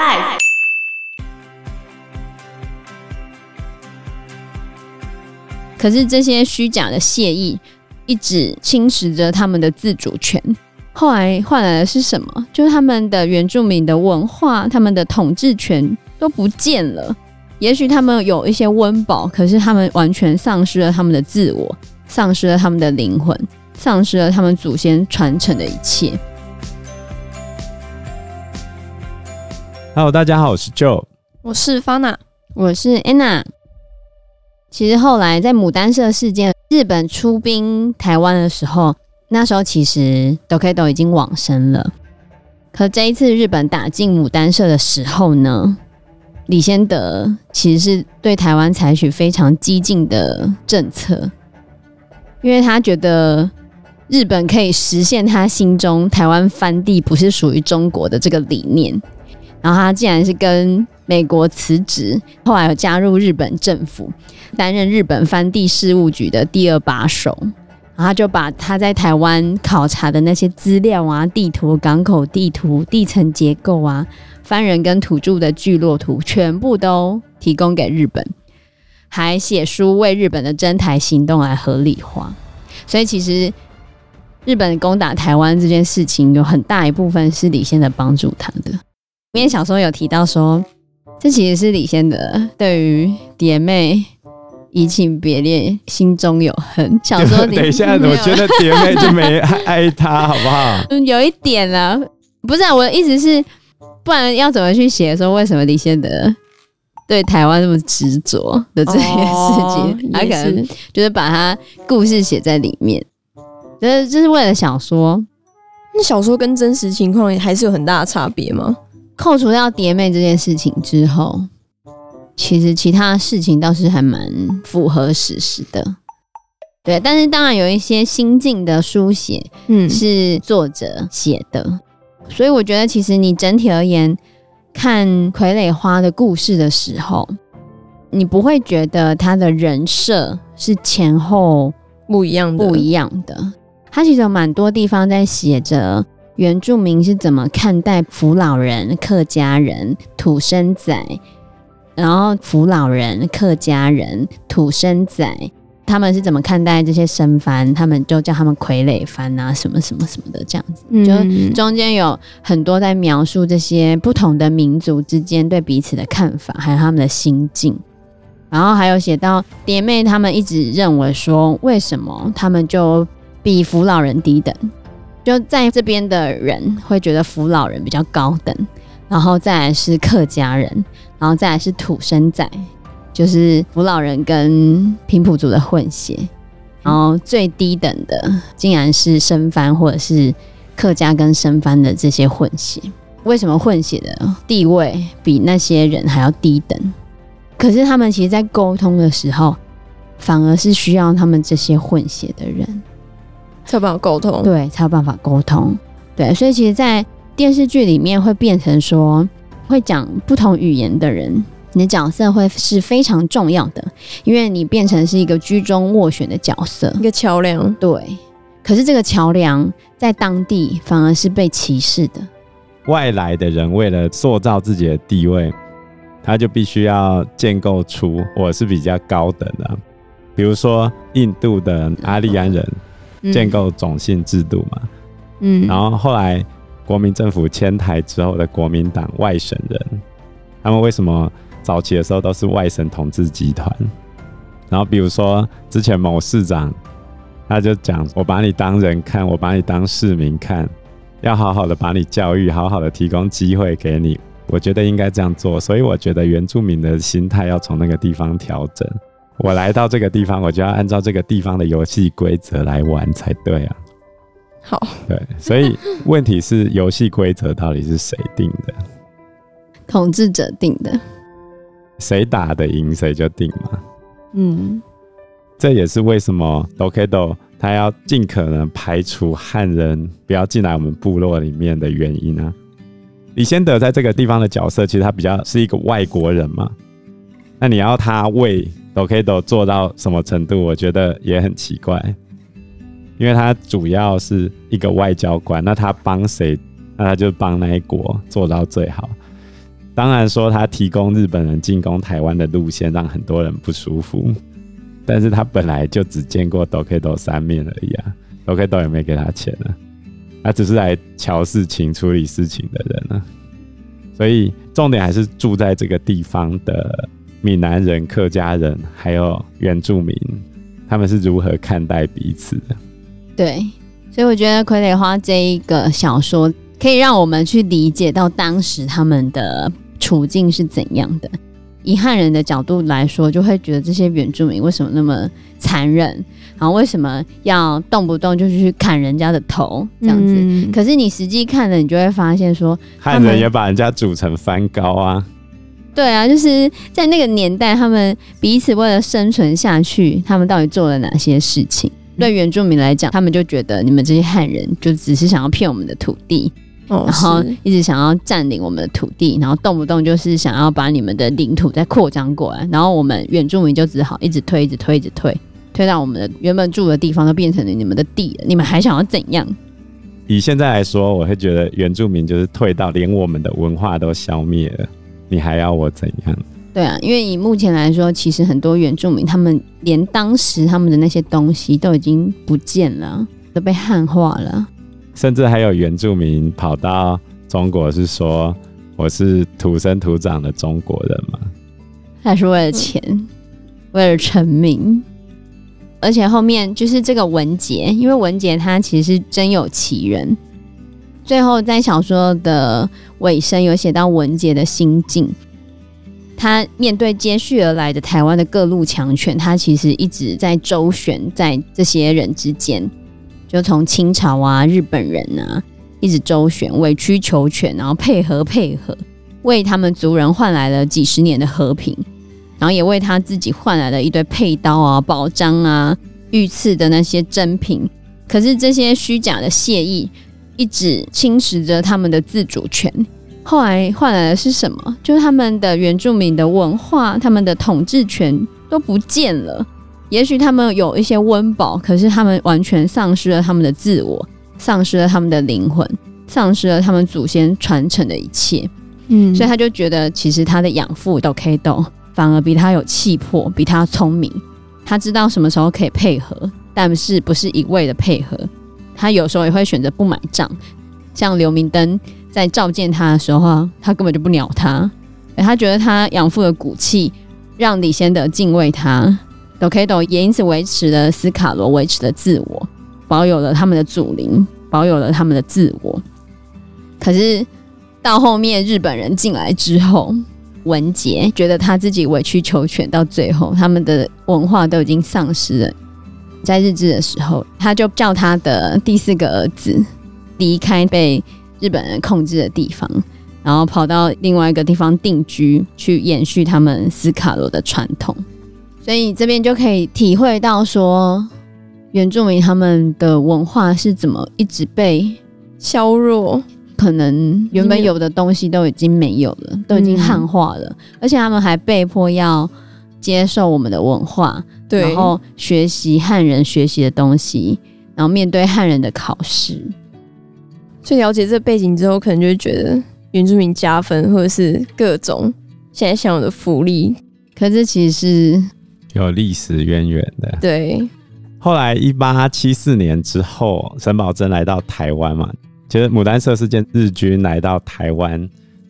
Life。可是这些虚假的谢意一直侵蚀着他们的自主权。后来换来的是什么？就是他们的原住民的文化，他们的统治权都不见了。也许他们有一些温饱，可是他们完全丧失了他们的自我，丧失了他们的灵魂，丧失了他们祖先传承的一切。Hello，大家好，我是 Joe，我是 Fana，我是 Anna。其实后来在牡丹社事件，日本出兵台湾的时候。那时候其实 Dokedo 已经往生了，可这一次日本打进牡丹社的时候呢，李先德其实是对台湾采取非常激进的政策，因为他觉得日本可以实现他心中台湾番地不是属于中国的这个理念，然后他竟然是跟美国辞职，后来有加入日本政府，担任日本番地事务局的第二把手。然后他就把他在台湾考察的那些资料啊、地图、港口地图、地层结构啊、番人跟土著的聚落图，全部都提供给日本，还写书为日本的征台行动来合理化。所以其实日本攻打台湾这件事情，有很大一部分是李仙得帮助他的。里面小说有提到说，这其实是李仙德对于蝶妹。移情别恋，心中有恨。小说里，等一下，我觉得蝶妹就没爱他，好不好？嗯，有一点啊，不是啊，我的意思是，不然要怎么去写说为什么李仙德对台湾那么执着的这件事情？哦、他可能就是把他故事写在里面，就是就是为了小说。那小说跟真实情况还是有很大的差别吗？扣除掉蝶妹这件事情之后。其实其他事情倒是还蛮符合史实的，对。但是当然有一些心境的书写，嗯，是作者写的，嗯，所以我觉得其实你整体而言看《傀儡花》的故事的时候，你不会觉得他的人设是前后不一样的，不一样的。他其实有蛮多地方在写着原住民是怎么看待扶老人、客家人、土生仔。然后，扶老人、客家人、土生仔，他们是怎么看待这些生番？他们就叫他们傀儡番啊，什么什么什么的，这样子。嗯、就中间有很多在描述这些不同的民族之间对彼此的看法，还有他们的心境。然后还有写到蝶妹，他们一直认为说，为什么他们就比扶老人低等？就在这边的人会觉得扶老人比较高等。然后再来是客家人，然后再来是土生仔，就是扶老人跟平埔族的混血，然后最低等的竟然是生番或者是客家跟生番的这些混血。为什么混血的地位比那些人还要低等？可是他们其实，在沟通的时候，反而是需要他们这些混血的人才有办法沟通，对，才有办法沟通，对，所以其实，在电视剧里面会变成说，会讲不同语言的人，你的角色会是非常重要的，因为你变成是一个居中斡旋的角色，一个桥梁。对，可是这个桥梁在当地反而是被歧视的。外来的人为了塑造自己的地位，他就必须要建构出我是比较高等的，比如说印度的阿利安人建构种姓制度嘛，嗯，然后后来。国民政府迁台之后的国民党外省人，他们为什么早期的时候都是外省统治集团？然后比如说之前某市长，他就讲：“我把你当人看，我把你当市民看，要好好的把你教育，好好的提供机会给你。”我觉得应该这样做，所以我觉得原住民的心态要从那个地方调整。我来到这个地方，我就要按照这个地方的游戏规则来玩才对啊。好，对，所以问题是游戏规则到底是谁定的？统治者定的，谁打得赢谁就定嘛。嗯，这也是为什么 Dokedo 他要尽可能排除汉人不要进来我们部落里面的原因啊。李先德在这个地方的角色，其实他比较是一个外国人嘛。那你要他为 Dokedo 做到什么程度？我觉得也很奇怪。因为他主要是一个外交官，那他帮谁，那他就帮那一国做到最好。当然说他提供日本人进攻台湾的路线让很多人不舒服，但是他本来就只见过 Dokedo 三面而已啊，Dokedo 也没给他钱啊，他只是来瞧事情、处理事情的人啊。所以重点还是住在这个地方的闽南人、客家人还有原住民，他们是如何看待彼此的？对，所以我觉得《傀儡花》这一个小说可以让我们去理解到当时他们的处境是怎样的。以汉人的角度来说，就会觉得这些原住民为什么那么残忍，然后为什么要动不动就去砍人家的头这样子？嗯、可是你实际看了，你就会发现说，汉人也把人家煮成番糕啊。对啊，就是在那个年代，他们彼此为了生存下去，他们到底做了哪些事情？对原住民来讲，他们就觉得你们这些汉人就只是想要骗我们的土地。然后一直想要占领我们的土地，然后动不动就是想要把你们的领土再扩张过来，然后我们原住民就只好一直推，一直推，一直推，推到我们的原本住的地方都变成了你们的地了。你们还想要怎样？以现在来说，我会觉得原住民就是退到连我们的文化都消灭了，你还要我怎样？对啊，因为以目前来说，其实很多原住民他们连当时他们的那些东西都已经不见了，都被汉化了。甚至还有原住民跑到中国，是说我是土生土长的中国人嘛？还是为了钱，嗯、为了成名。而且后面就是这个文杰，因为文杰他其实是真有其人。最后在小说的尾声有写到文杰的心境，他面对接续而来的台湾的各路强权，他其实一直在周旋在这些人之间。就从清朝啊、日本人啊，一直周旋、委曲求全，然后配合配合，为他们族人换来了几十年的和平，然后也为他自己换来了一堆佩刀啊、宝章啊、御赐的那些珍品。可是这些虚假的谢意，一直侵蚀着他们的自主权。后来换来的是什么？就是他们的原住民的文化、他们的统治权都不见了。也许他们有一些温饱，可是他们完全丧失了他们的自我，丧失了他们的灵魂，丧失了他们祖先传承的一切。嗯，所以他就觉得，其实他的养父 Dokedo 反而比他有气魄，比他聪明。他知道什么时候可以配合，但是不是一味的配合。他有时候也会选择不买账。像刘明灯在召见他的时候，他根本就不鸟他。他觉得他养父的骨气，让李先德敬畏他。Dokedo 也因此维持了斯卡罗，维持了自我，保有了他们的祖灵，保有了他们的自我。可是到后面日本人进来之后，文杰觉得他自己委曲求全，到最后他们的文化都已经丧失了。在日治的时候，他就叫他的第四个儿子离开被日本人控制的地方，然后跑到另外一个地方定居，去延续他们斯卡罗的传统。所以这边就可以体会到说，原住民他们的文化是怎么一直被削弱，可能原本有的东西都已经没有了，都已经汉化了，而且他们还被迫要接受我们的文化，对，然后学习汉人学习的东西，然后面对汉人的考试。所以了解这个背景之后，可能就会觉得原住民加分，或者是各种现在享有的福利，可是其实是。有历史渊源的。对，后来一八七四年之后，沈葆桢来到台湾嘛，其实牡丹社事件，日军来到台湾，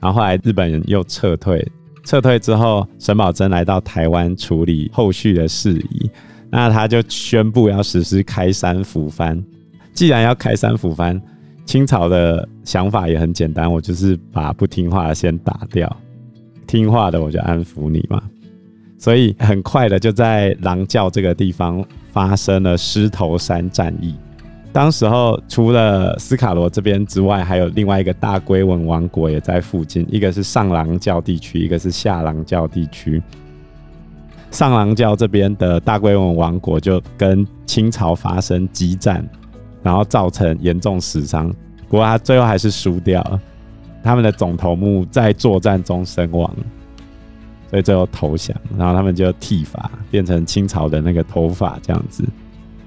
然后后来日本人又撤退，撤退之后，沈葆桢来到台湾处理后续的事宜，那他就宣布要实施开山抚番。既然要开山抚番，清朝的想法也很简单，我就是把不听话的先打掉，听话的我就安抚你嘛。所以很快的就在狼教这个地方发生了狮头山战役。当时候除了斯卡罗这边之外，还有另外一个大龟文王国也在附近，一个是上狼教地区，一个是下狼教地区。上狼教这边的大龟文王国就跟清朝发生激战，然后造成严重死伤。不过他最后还是输掉了，他们的总头目在作战中身亡。所以最后投降，然后他们就剃发，变成清朝的那个头发这样子。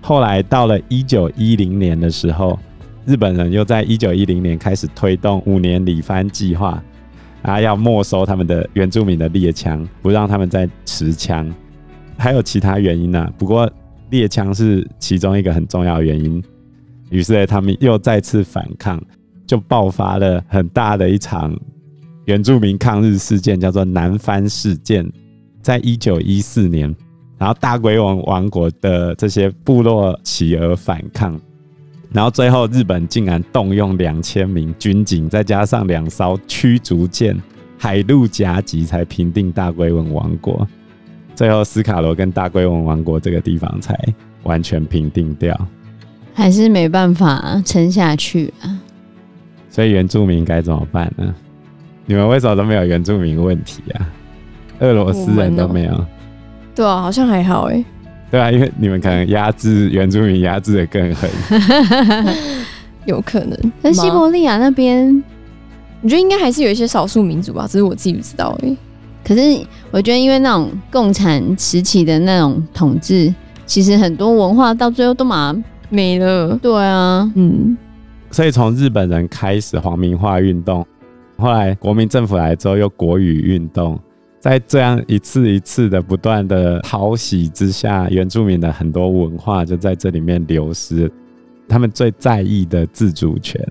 后来到了一九一零年的时候，日本人又在一九一零年开始推动五年里番计划，啊，要没收他们的原住民的猎枪，不让他们再持枪，还有其他原因呢、不过猎枪是其中一个很重要原因。于是他们又再次反抗，就爆发了很大的一场原住民抗日事件，叫做南番事件。在一九一四年，然后大龟文王国的这些部落起而反抗。然后最后，日本竟然动用两千名军警，再加上两艘驱逐舰，海陆夹击，才平定大龟文王国。最后，斯卡罗跟大龟文王国这个地方才完全平定掉，还是没办法撑下去啊。所以原住民该怎么办呢？你们为什么都没有原住民问题啊？俄罗斯人都没有？对啊，好像还好哎。对啊，因为你们可能压制原住民压制的更狠，有可能。但西伯利亚那边，我觉得应该还是有一些少数民族吧，只是我自己不知道而已。可是我觉得，因为那种共产时期的那种统治，其实很多文化到最后都嘛没了。对啊，嗯。所以从日本人开始皇民化运动，后来国民政府来之后又国语运动。在这样一次一次的不断的淘洗之下，原住民的很多文化就在这里面流失。他们最在意的自主权，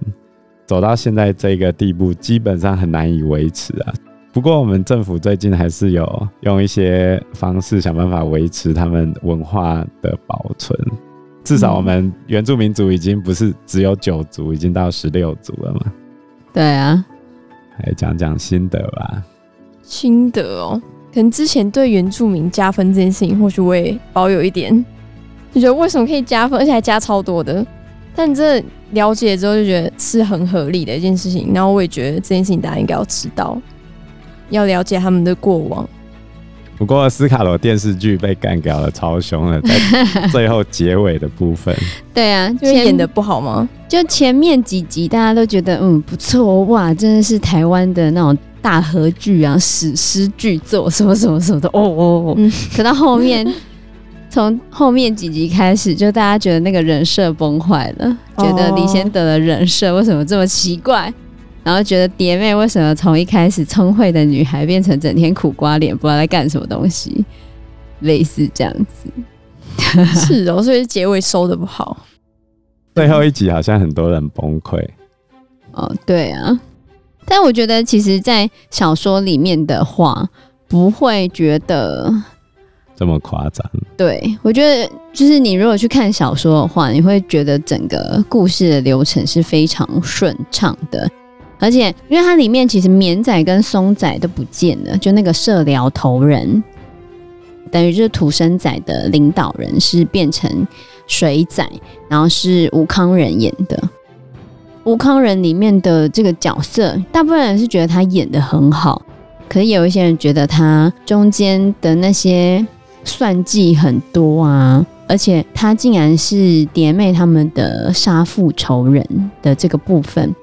走到现在这个地步，基本上很难以维持啊。不过我们政府最近还是有用一些方式想办法维持他们文化的保存。至少我们原住民族已经不是只有九族，已经到十六族了嘛。对啊，来讲讲心得吧。心得哦，可能之前对原住民加分这件事情，或许我也保有一点，就觉得为什么可以加分，而且还加超多的。但这了解之后，就觉得是很合理的一件事情。然后我也觉得这件事情大家应该要知道，要了解他们的过往。不过斯卡罗电视剧被干掉了，超凶的，在最后结尾的部分。对啊，就演的不好吗？就前面几集大家都觉得嗯不错哇，真的是台湾的那种。大合剧啊，史诗巨作，什么什么什么的，哦哦哦。嗯，可到后面，从后面几集开始，就大家觉得那个人设崩坏了，哦，觉得李贤德的人设为什么这么奇怪，然后觉得蝶妹为什么从一开始聪慧的女孩变成整天苦瓜脸，不知道在干什么东西，类似这样子。是哦，所以结尾收的不好。最后一集好像很多人崩溃。哦，对啊。但我觉得，其实，在小说里面的话，不会觉得这么夸张。对，我觉得，就是你如果去看小说的话，你会觉得整个故事的流程是非常顺畅的。而且，因为它里面其实绵仔跟松仔都不见了，就那个社寮头人，等于就是土生仔的领导人是变成水仔，然后是吴康仁演的。吴康仁里面的这个角色，大部分人是觉得他演得很好，可是有一些人觉得他中间的那些算计很多啊，而且他竟然是蝶妹他们的杀父仇人的这个部分，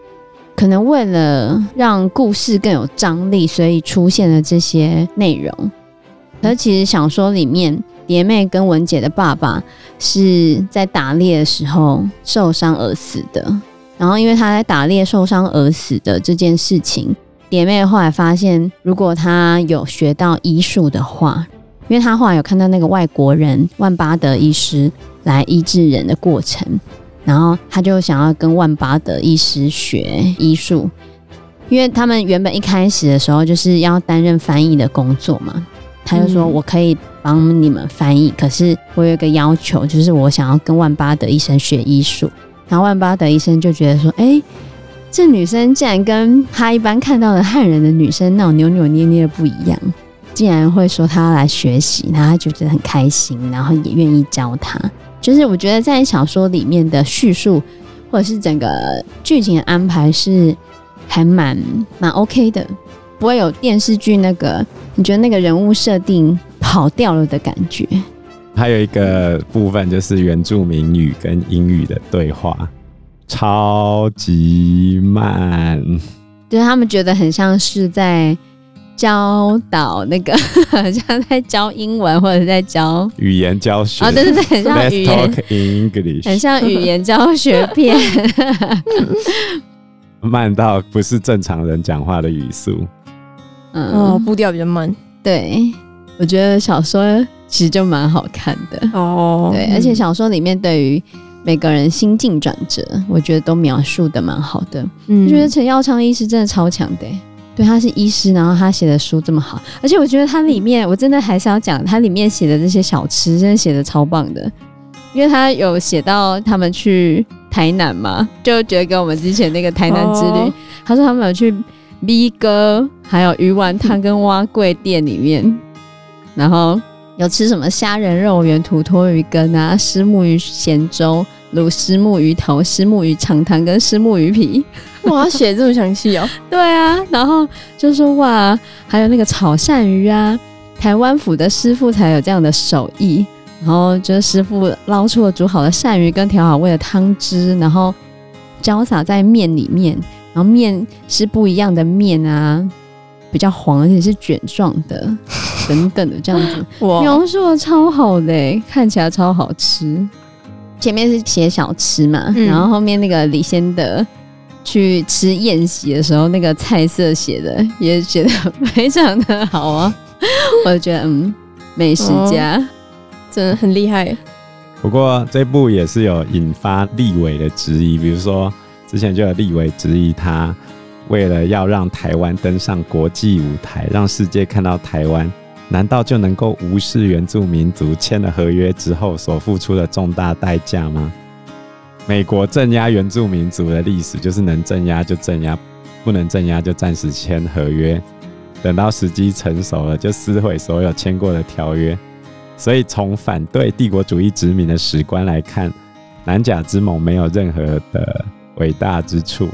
可能为了让故事更有张力，所以出现了这些内容。可是其实小说里面，蝶妹跟文姐的爸爸是在打猎的时候受伤而死的。然后，因为他在打猎受伤而死的这件事情，蝶妹后来发现，如果他有学到医术的话，因为他后来有看到那个外国人万巴德医师来医治人的过程，然后他就想要跟万巴德医师学医术，因为他们原本一开始的时候就是要担任翻译的工作嘛，他就说：“我可以帮你们翻译，可是我有一个要求，就是我想要跟万巴德医生学医术。”然后万巴德医生就觉得说：“哎，这女生竟然跟他一般看到的汉人的女生那种扭扭捏捏的不一样，竟然会说她要来学习，然后他就觉得很开心，然后也愿意教她。就是我觉得在小说里面的叙述或者是整个剧情的安排是还蛮蛮 OK 的，不会有电视剧那个你觉得那个人物设定跑掉了的感觉。”还有一个部分就是原住民语跟英语的对话，超级慢，就是他们觉得很像是在教导那个，好像在教英文或者在教语言教学。啊，对对对，很像语言。Let's talk English，很像语言教学片，慢到不是正常人讲话的语速。嗯，哦，步调比较慢。对，我觉得小说其实就蛮好看的哦。对，而且小说里面对于每个人心境转折，我觉得都描述的蛮好的。嗯，我觉得陈耀昌医师真的超强的。对，他是医师，然后他写的书这么好，而且我觉得他里面，我真的还是要讲他里面写的这些小吃，真的写的超棒的。因为他有写到他们去台南嘛，就觉得跟我们之前那个台南之旅，哦、他说他们有去 B 哥，还有鱼丸汤跟蛙贵店里面，然后有吃什么虾仁肉圆、土托鱼羹啊、虱目鱼咸粥、卤虱目鱼头、虱目鱼肠汤跟虱目鱼皮。哇，写这么详细哦！对啊，然后就说哇，还有那个炒鳝鱼啊，台湾府的师傅才有这样的手艺。然后就是师傅捞出了煮好的鳝鱼跟调好味的汤汁，然后浇洒在面里面，然后面是不一样的面啊，比较黄而且是卷状的，等等的这样子，哇。描述的超好的，看起来超好吃。前面是写小吃嘛，嗯、然后后面那个李先德去吃宴席的时候，那个菜色写的也写得非常的好啊，我就觉得嗯，美食家。哦。真的很厉害，不过这部也是有引发立委的质疑，比如说之前就有立委质疑他为了要让台湾登上国际舞台，让世界看到台湾，难道就能够无视原住民族签了合约之后所付出的重大代价吗？美国镇压原住民族的历史就是能镇压就镇压，不能镇压就暂时签合约，等到时机成熟了就撕毁所有签过的条约。所以，从反对帝国主义殖民的史观来看，南甲之盟没有任何的伟大之处。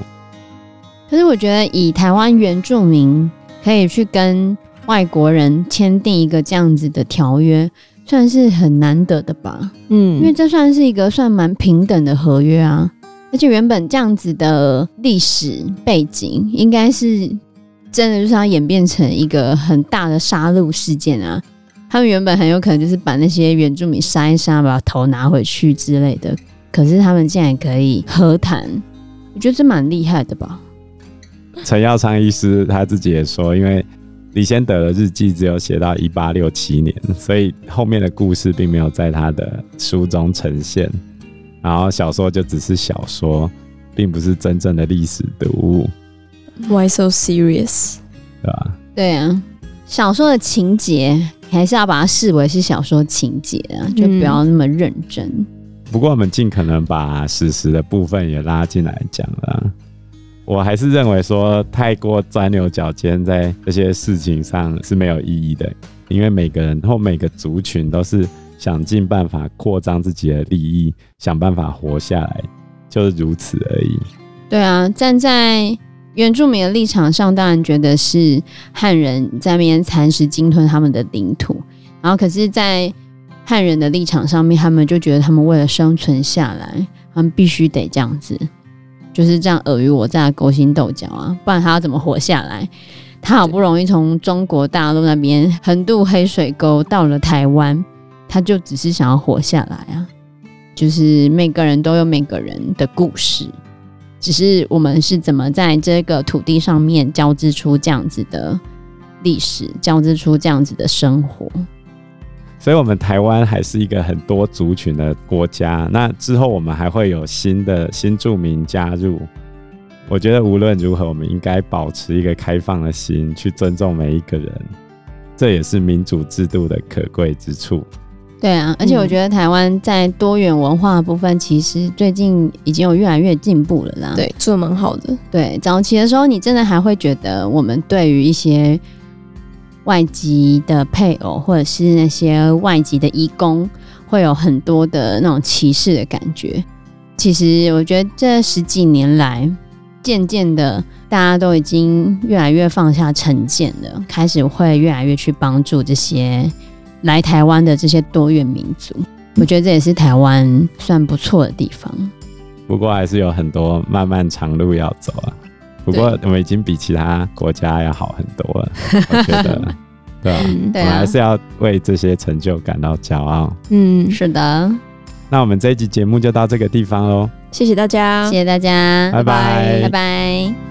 可是，我觉得以台湾原住民可以去跟外国人签订一个这样子的条约，算是很难得的吧？嗯，因为这算是一个算蛮平等的合约啊。而且，原本这样子的历史背景，应该是真的就是要演变成一个很大的杀戮事件啊。他们原本很有可能就是把那些原住民杀一杀，把头拿回去之类的。可是他们竟然可以和谈，我觉得这蛮厉害的吧。陈耀昌医师他自己也说，因为李先德的日记只有写到一八六七年，所以后面的故事并没有在他的书中呈现。然后小说就只是小说，并不是真正的历史读物。Why so serious？对吧？对啊，小说的情节。还是要把它视为是小说情节啊，就不要那么认真。嗯、不过我们尽可能把史实的部分也拉进来讲了。我还是认为说太过钻牛角尖在这些事情上是没有意义的，因为每个人或每个族群都是想尽办法扩张自己的利益，想办法活下来，就是如此而已。对啊，站在。原住民的立场上，当然觉得是汉人在那边蚕食鲸吞他们的领土，然后可是，在汉人的立场上面，他们就觉得他们为了生存下来，他们必须得这样子，就是这样尔虞我诈、勾心斗角啊，不然他要怎么活下来？他好不容易从中国大陆那边横渡黑水沟到了台湾，他就只是想要活下来啊，就是每个人都有每个人的故事。只是我们是怎么在这个土地上面交织出这样子的历史，交织出这样子的生活。所以，我们台湾还是一个很多族群的国家。那之后，我们还会有新的新住民加入。我觉得无论如何，我们应该保持一个开放的心，去尊重每一个人。这也是民主制度的可贵之处。对啊，而且我觉得台湾在多元文化的部分，其实最近已经有越来越进步了啦。对，做得蛮好的。对，早期的时候，你真的还会觉得我们对于一些外籍的配偶，或者是那些外籍的移工，会有很多的那种歧视的感觉。其实我觉得这十几年来，渐渐的，大家都已经越来越放下成见了，开始会越来越去帮助这些。来台湾的这些多元民族，我觉得这也是台湾算不错的地方。不过还是有很多漫漫长路要走啊。不过我们已经比其他国家要好很多了，我觉得，对 吧？我们还是要为这些成就感到骄傲。嗯，是的。那我们这一集节目就到这个地方喽。谢谢大家，谢谢大家，拜拜，拜拜。